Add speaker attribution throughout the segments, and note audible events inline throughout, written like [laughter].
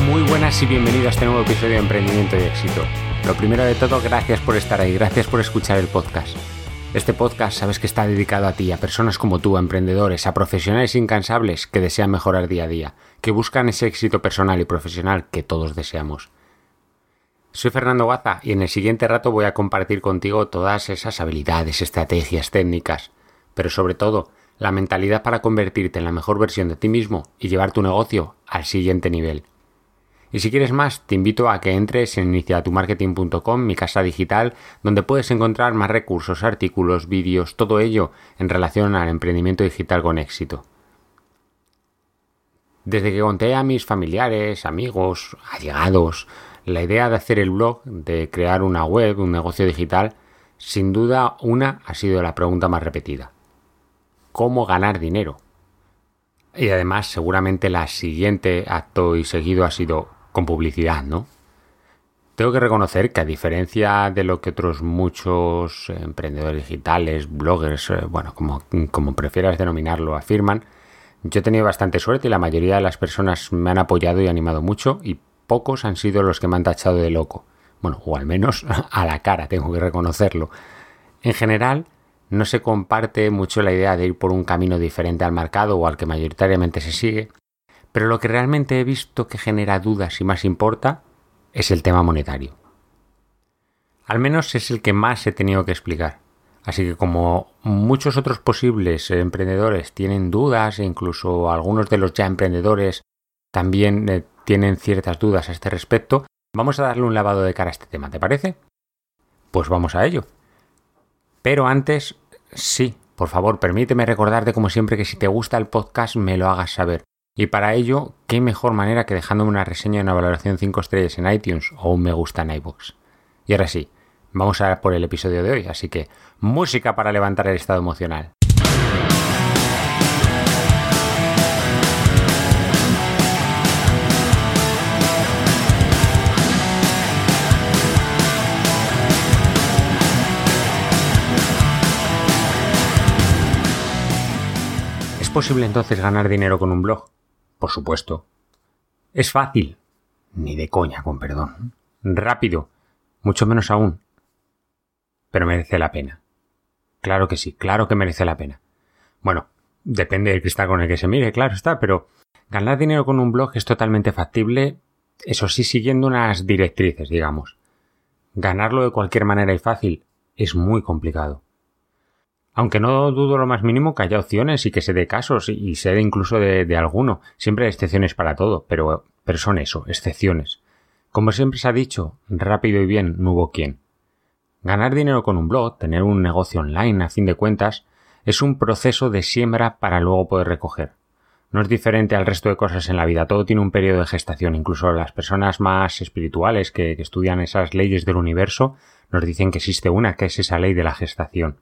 Speaker 1: Muy buenas y bienvenidos a este nuevo episodio de Emprendimiento y Éxito. Lo primero de todo, gracias por estar ahí, gracias por escuchar el podcast. Este podcast sabes que está dedicado a ti, a personas como tú, a emprendedores, a profesionales incansables que desean mejorar día a día, que buscan ese éxito personal y profesional que todos deseamos. Soy Fernando Guaza y en el siguiente rato voy a compartir contigo todas esas habilidades, estrategias, técnicas, pero sobre todo la mentalidad para convertirte en la mejor versión de ti mismo y llevar tu negocio al siguiente nivel. Y si quieres más, te invito a que entres en iniciatumarketing.com, mi casa digital, donde puedes encontrar más recursos, artículos, vídeos, todo ello en relación al emprendimiento digital con éxito. Desde que conté a mis familiares, amigos, allegados, la idea de hacer el blog, de crear una web, un negocio digital, sin duda una ha sido la pregunta más repetida. ¿Cómo ganar dinero? Y además seguramente la siguiente acto y seguido ha sido con publicidad, ¿no? Tengo que reconocer que a diferencia de lo que otros muchos emprendedores digitales, bloggers, eh, bueno, como, como prefieras denominarlo, afirman, yo he tenido bastante suerte y la mayoría de las personas me han apoyado y animado mucho y pocos han sido los que me han tachado de loco. Bueno, o al menos [laughs] a la cara, tengo que reconocerlo. En general, no se comparte mucho la idea de ir por un camino diferente al marcado o al que mayoritariamente se sigue, pero lo que realmente he visto que genera dudas y más importa es el tema monetario. Al menos es el que más he tenido que explicar. Así que como muchos otros posibles emprendedores tienen dudas e incluso algunos de los ya emprendedores también eh, tienen ciertas dudas a este respecto, vamos a darle un lavado de cara a este tema, ¿te parece? Pues vamos a ello. Pero antes, sí, por favor, permíteme recordarte como siempre que si te gusta el podcast me lo hagas saber. Y para ello, qué mejor manera que dejándome una reseña y una valoración 5 estrellas en iTunes o un me gusta en iVoox. Y ahora sí, vamos a por el episodio de hoy, así que música para levantar el estado emocional. ¿Es posible entonces ganar dinero con un blog? Por supuesto. ¿Es fácil? Ni de coña, con perdón. Rápido, mucho menos aún. Pero merece la pena. Claro que sí, claro que merece la pena. Bueno, depende del cristal con el que se mire, claro está, pero ganar dinero con un blog es totalmente factible, eso sí, siguiendo unas directrices, digamos. Ganarlo de cualquier manera y fácil es muy complicado. Aunque no dudo lo más mínimo que haya opciones y que se dé casos y se dé incluso de, alguno. Siempre hay excepciones para todo, pero, pero son eso, excepciones. Como siempre se ha dicho, rápido y bien no hubo quien. Ganar dinero con un blog, tener un negocio online a fin de cuentas, es un proceso de siembra para luego poder recoger. No es diferente al resto de cosas en la vida, todo tiene un periodo de gestación, incluso las personas más espirituales que, que estudian esas leyes del universo nos dicen que existe una, que es esa ley de la gestación.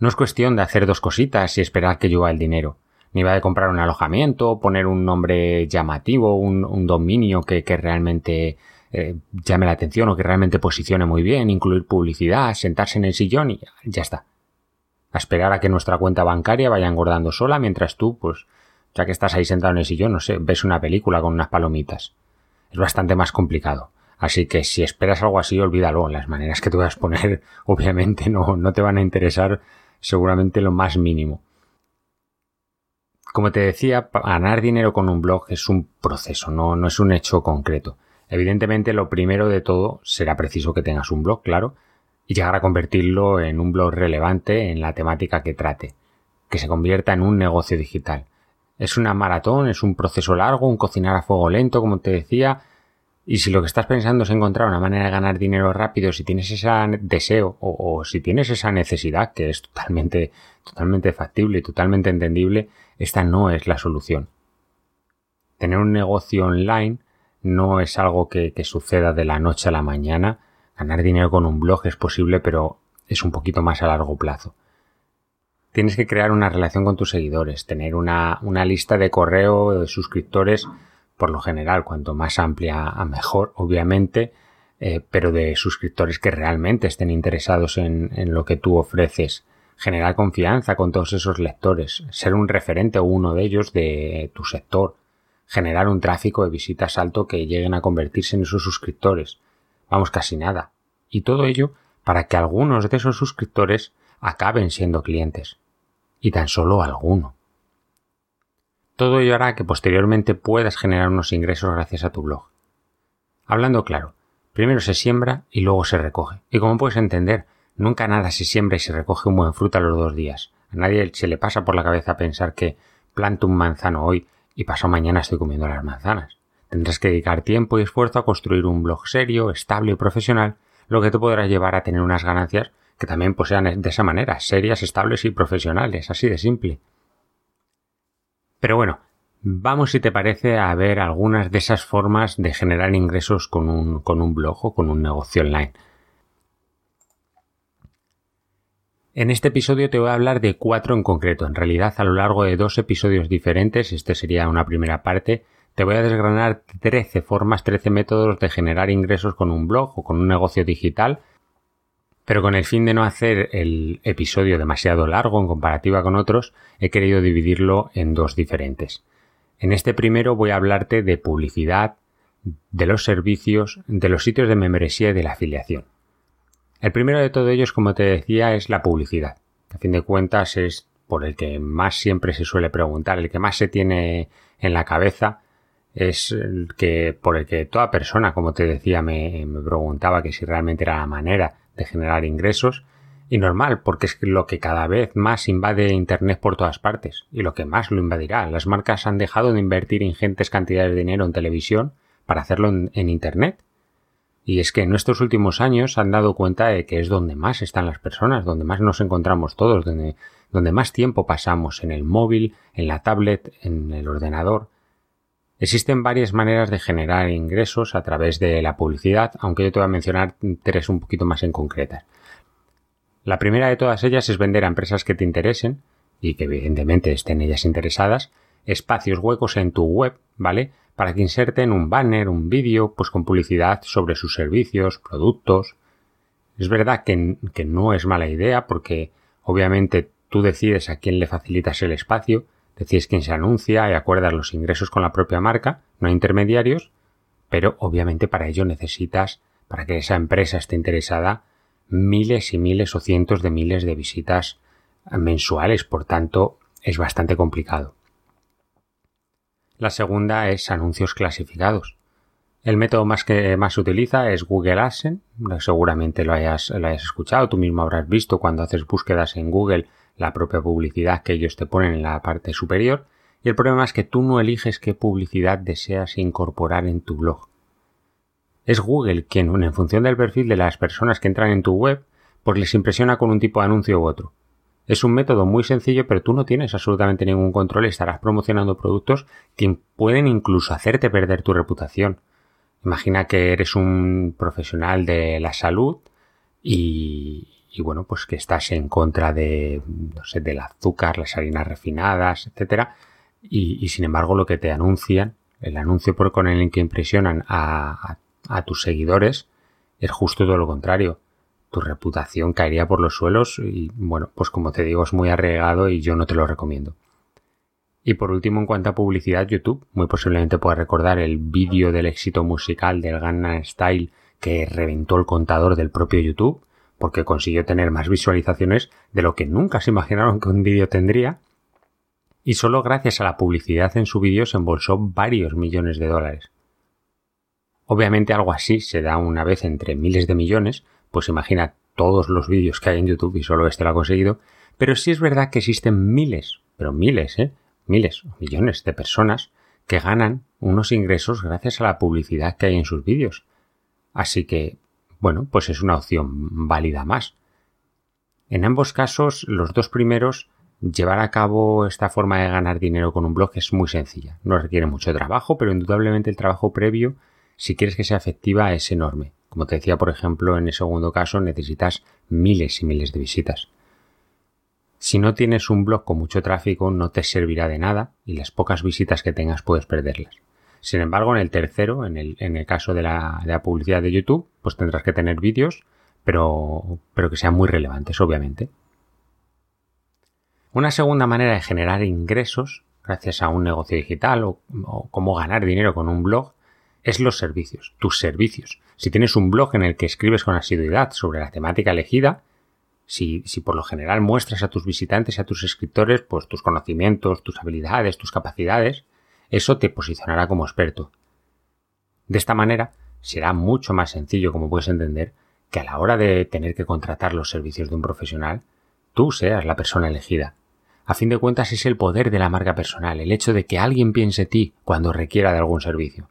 Speaker 1: No es cuestión de hacer dos cositas y esperar que llueva el dinero. Ni va de comprar un alojamiento, poner un nombre llamativo, un, dominio que, realmente eh, llame la atención o que realmente posicione muy bien, incluir publicidad, sentarse en el sillón y ya está. A esperar a que nuestra cuenta bancaria vaya engordando sola mientras tú, pues, ya que estás ahí sentado en el sillón, no sé, ves una película con unas palomitas. Es bastante más complicado. Así que si esperas algo así, olvídalo. Las maneras que te voy a exponer, [laughs] obviamente, no, no te van a interesar seguramente lo más mínimo. Como te decía, ganar dinero con un blog es un proceso, no, no es un hecho concreto. Evidentemente, lo primero de todo será preciso que tengas un blog, claro, y llegar a convertirlo en un blog relevante en la temática que trate, que se convierta en un negocio digital. Es una maratón, es un proceso largo, un cocinar a fuego lento, como te decía, y si lo que estás pensando es encontrar una manera de ganar dinero rápido, si tienes ese deseo o, si tienes esa necesidad, que es totalmente, totalmente factible y totalmente entendible, esta no es la solución. Tener un negocio online no es algo que, suceda de la noche a la mañana. Ganar dinero con un blog es posible, pero es un poquito más a largo plazo. Tienes que crear una relación con tus seguidores, tener una, una lista de correo de suscriptores por lo general, cuanto más amplia a mejor, obviamente, eh, pero de suscriptores que realmente estén interesados en, en, lo que tú ofreces. Generar confianza con todos esos lectores, ser un referente o uno de ellos de tu sector, generar un tráfico de visitas alto que lleguen a convertirse en esos suscriptores. Vamos, casi nada. Y todo ello para que algunos de esos suscriptores acaben siendo clientes. Y tan solo alguno. Todo ello hará que posteriormente puedas generar unos ingresos gracias a tu blog. Hablando claro, primero se siembra y luego se recoge. Y como puedes entender, nunca nada se siembra y se recoge un buen fruto a los dos días. A nadie se le pasa por la cabeza pensar que planto un manzano hoy y paso mañana estoy comiendo las manzanas. Tendrás que dedicar tiempo y esfuerzo a construir un blog serio, estable y profesional, lo que te podrá llevar a tener unas ganancias que también pues, sean de esa manera, serias, estables y profesionales, así de simple. Pero bueno, vamos si te parece a ver algunas de esas formas de generar ingresos con un, con un blog o con un negocio online. En este episodio te voy a hablar de cuatro en concreto. En realidad, a lo largo de dos episodios diferentes, este sería una primera parte, te voy a desgranar 13 formas, 13 métodos de generar ingresos con un blog o con un negocio digital pero con el fin de no hacer el episodio demasiado largo en comparativa con otros, he querido dividirlo en dos diferentes. En este primero voy a hablarte de publicidad, de los servicios, de los sitios de membresía y de la afiliación. El primero de todo ellos, como te decía, es la publicidad. A fin de cuentas es por el que más siempre se suele preguntar, el que más se tiene en la cabeza, es que por el que toda persona, como te decía, me, me preguntaba que si realmente era la manera generar ingresos y normal, porque es lo que cada vez más invade Internet por todas partes y lo que más lo invadirá. Las marcas han dejado de invertir ingentes cantidades de dinero en televisión para hacerlo en, Internet. Y es que en estos últimos años han dado cuenta de que es donde más están las personas, donde más nos encontramos todos, donde más tiempo pasamos en el móvil, en la tablet, en el ordenador. Existen varias maneras de generar ingresos a través de la publicidad, aunque yo te voy a mencionar tres un poquito más en concretas. La primera de todas ellas es vender a empresas que te interesen y que evidentemente estén ellas interesadas, espacios huecos en tu web, ¿vale? Para que inserten un banner, un vídeo, pues con publicidad sobre sus servicios, productos. Es verdad que, que no es mala idea porque obviamente tú decides a quién le facilitas el espacio, Decís quién se anuncia y acuerdas los ingresos con la propia marca, no hay intermediarios, pero obviamente para ello necesitas, para que esa empresa esté interesada, miles y miles o cientos de miles de visitas mensuales, por tanto es bastante complicado. La segunda es anuncios clasificados. El método más que más se utiliza es Google AdSense, seguramente lo hayas, lo hayas escuchado, tú mismo habrás visto cuando haces búsquedas en Google la propia publicidad que ellos te ponen en la parte superior y el problema es que tú no eliges qué publicidad deseas incorporar en tu blog. Es Google quien, en función del perfil de las personas que entran en tu web, pues les impresiona con un tipo de anuncio u otro. Es un método muy sencillo, pero tú no tienes absolutamente ningún control y estarás promocionando productos que pueden incluso hacerte perder tu reputación. Imagina que eres un profesional de la salud y, y bueno, pues que estás en contra de, no sé, del azúcar, las harinas refinadas, etcétera, y, sin embargo lo que te anuncian, el anuncio por con el que impresionan a, a, tus seguidores es justo todo lo contrario. Tu reputación caería por los suelos y bueno, pues como te digo es muy arreglado y yo no te lo recomiendo. Y por último, en cuanto a publicidad, YouTube, muy posiblemente puedas recordar el vídeo del éxito musical del Gangnam Style que reventó el contador del propio YouTube porque consiguió tener más visualizaciones de lo que nunca se imaginaron que un vídeo tendría. y solo gracias a la publicidad en su vídeo se embolsó varios millones de dólares. Obviamente algo así se da una vez entre miles de millones, pues imagina todos los vídeos que hay en YouTube y solo este lo ha conseguido, pero sí es verdad que existen miles, pero miles, ¿eh? Miles o millones de personas que ganan unos ingresos gracias a la publicidad que hay en sus vídeos. Así que, bueno, pues es una opción válida más. En ambos casos, los dos primeros, llevar a cabo esta forma de ganar dinero con un blog es muy sencilla. No requiere mucho trabajo, pero indudablemente el trabajo previo, si quieres que sea efectiva, es enorme. Como te decía, por ejemplo, en el segundo caso necesitas miles y miles de visitas. Si no tienes un blog con mucho tráfico no te servirá de nada y las pocas visitas que tengas puedes perderlas. Sin embargo, en el tercero, en el, en el caso de la, de la, publicidad de YouTube, pues tendrás que tener vídeos, pero, pero que sean muy relevantes, obviamente. Una segunda manera de generar ingresos gracias a un negocio digital o, cómo ganar dinero con un blog es los servicios, tus servicios. Si tienes un blog en el que escribes con asiduidad sobre la temática elegida, si, si, por lo general muestras a tus visitantes y a tus escritores pues tus conocimientos, tus habilidades, tus capacidades, eso te posicionará como experto. De esta manera será mucho más sencillo, como puedes entender, que a la hora de tener que contratar los servicios de un profesional, tú seas la persona elegida. A fin de cuentas es el poder de la marca personal, el hecho de que alguien piense ti cuando requiera de algún servicio.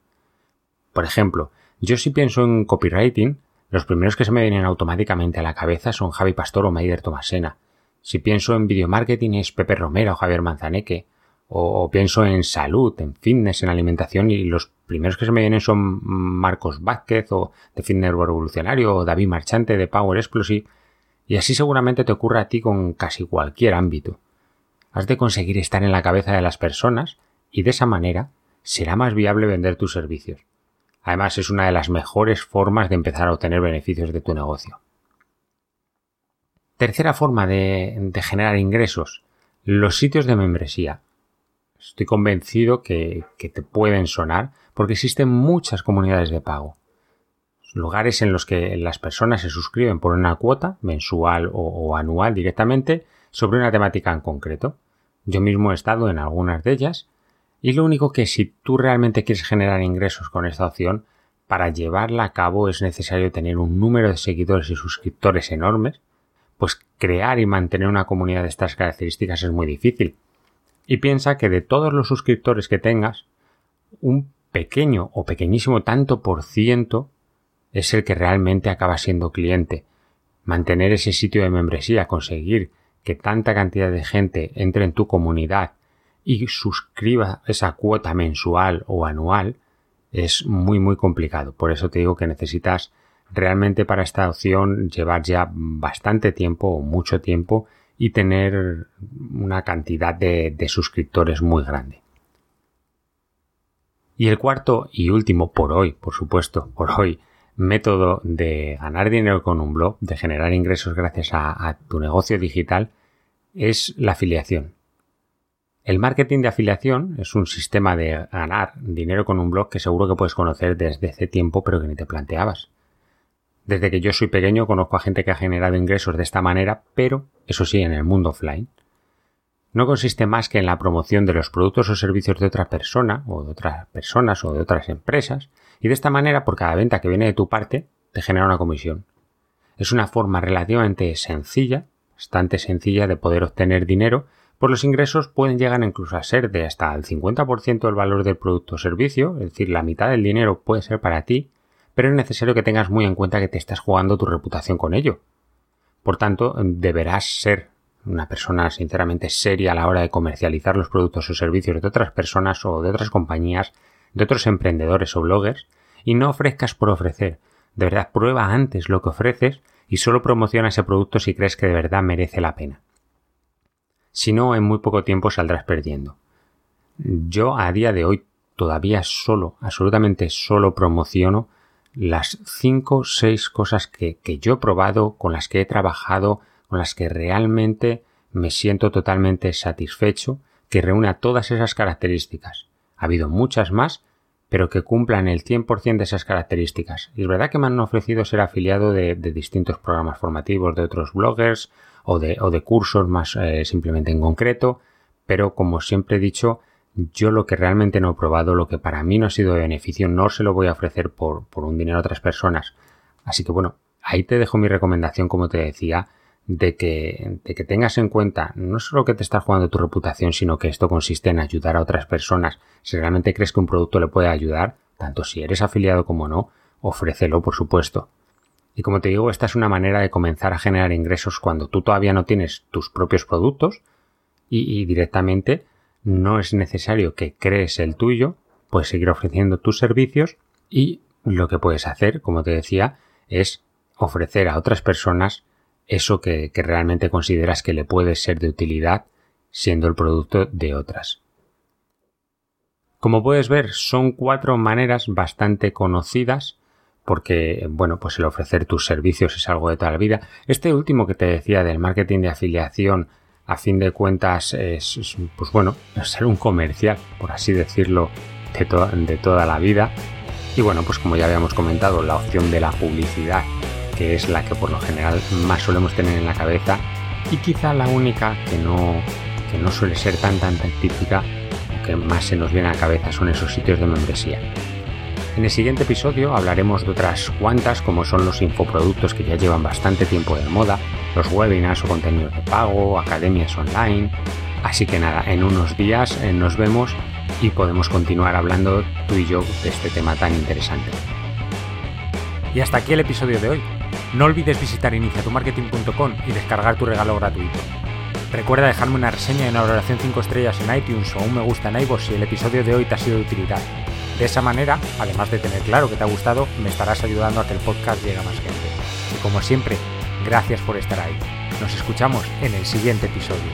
Speaker 1: Por ejemplo, yo si pienso en copywriting, los primeros que se me vienen automáticamente a la cabeza son Javi Pastor o Maider Tomasena. Si pienso en video marketing es Pepe Romero o Javier Manzaneque. O, pienso en salud, en fitness, en alimentación y los primeros que se me vienen son Marcos Vázquez o de Fitness Revolucionario o David Marchante de Power Explosive y así seguramente te ocurre a ti con casi cualquier ámbito. Has de conseguir estar en la cabeza de las personas y de esa manera será más viable vender tus servicios. Además, es una de las mejores formas de empezar a obtener beneficios de tu negocio. Tercera forma de generar ingresos, los sitios de membresía. Estoy convencido que, te pueden sonar porque existen muchas comunidades de pago. Lugares en los que las personas se suscriben por una cuota mensual o anual directamente sobre una temática en concreto. Yo mismo he estado en algunas de ellas y lo único que si tú realmente quieres generar ingresos con esta opción, para llevarla a cabo es necesario tener un número de seguidores y suscriptores enormes, pues crear y mantener una comunidad de estas características es muy difícil. Y piensa que de todos los suscriptores que tengas, un pequeño o pequeñísimo tanto por ciento es el que realmente acaba siendo cliente. Mantener ese sitio de membresía, conseguir que tanta cantidad de gente entre en tu comunidad y suscriba esa cuota mensual o anual es muy muy complicado. Por eso te digo que necesitas realmente para esta opción llevar ya bastante tiempo o mucho tiempo y tener una cantidad de, suscriptores muy grande. Y el cuarto y último por hoy, por supuesto, [laughs] por hoy, método de ganar dinero con un blog, de generar ingresos gracias a, a tu negocio digital, es la afiliación. El marketing de afiliación es un sistema de ganar dinero con un blog que seguro que puedes conocer desde hace tiempo pero que ni te planteabas. Desde que yo soy pequeño conozco a gente que ha generado ingresos de esta manera, pero eso sí, en el mundo offline. No consiste más que en la promoción de los productos o servicios de otra persona o de otras personas o de otras empresas y de esta manera por cada venta que viene de tu parte te genera una comisión. Es una forma relativamente sencilla, bastante sencilla de poder obtener dinero pues los ingresos pueden llegar incluso a ser de hasta el 50% del valor del producto o servicio, es decir, la mitad del dinero puede ser para ti, pero es necesario que tengas muy en cuenta que te estás jugando tu reputación con ello. Por tanto, deberás ser una persona sinceramente seria a la hora de comercializar los productos o servicios de otras personas o de otras compañías, de otros emprendedores o bloggers, y no ofrezcas por ofrecer. De verdad, prueba antes lo que ofreces y solo promociona ese producto si crees que de verdad merece la pena si no en muy poco tiempo saldrás perdiendo. Yo a día de hoy todavía solo, absolutamente solo promociono las 5 o 6 cosas que, que yo he probado, con las que he trabajado, con las que realmente me siento totalmente satisfecho, que reúna todas esas características. Ha habido muchas más, pero que cumplan el 100% de esas características. Y es verdad que me han ofrecido ser afiliado de, de distintos programas formativos de otros bloggers o de, o de cursos más eh, simplemente en concreto, pero como siempre he dicho, yo lo que realmente no he probado, lo que para mí no ha sido de beneficio, no se lo voy a ofrecer por, por un dinero a otras personas. Así que bueno, ahí te dejo mi recomendación, como te decía, de que, de que tengas en cuenta no solo que te estás jugando tu reputación, sino que esto consiste en ayudar a otras personas. Si realmente crees que un producto le puede ayudar, tanto si eres afiliado como no, ofrécelo, por supuesto. Y como te digo, esta es una manera de comenzar a generar ingresos cuando tú todavía no tienes tus propios productos y, y directamente no es necesario que crees el tuyo, puedes seguir ofreciendo tus servicios y lo que puedes hacer, como te decía, es ofrecer a otras personas eso que, realmente consideras que le puede ser de utilidad siendo el producto de otras. Como puedes ver, son cuatro maneras bastante conocidas porque, bueno, pues el ofrecer tus servicios es algo de toda la vida. Este último que te decía del marketing de afiliación, a fin de cuentas, es, pues bueno, ser un comercial, por así decirlo, de, de toda la vida. Y bueno, pues como ya habíamos comentado, la opción de la publicidad que es la que por lo general más solemos tener en la cabeza y quizá la única que no, que no suele ser tan tan, tan típica o que más se nos viene a la cabeza son esos sitios de membresía. En el siguiente episodio hablaremos de otras cuantas como son los infoproductos que ya llevan bastante tiempo de moda, los webinars o contenidos de pago, academias online. Así que nada, en unos días eh, nos vemos y podemos continuar hablando tú y yo de este tema tan interesante.
Speaker 2: Y hasta aquí el episodio de hoy. No olvides visitar iniciatumarketing.com y descargar tu regalo gratuito. Recuerda dejarme una reseña y una valoración 5 estrellas en iTunes o un me gusta en iVoox si el episodio de hoy te ha sido de utilidad. De esa manera, además de tener claro que te ha gustado, me estarás ayudando a que el podcast llegue a más gente. Y como siempre, gracias por estar ahí. Nos escuchamos en el siguiente episodio.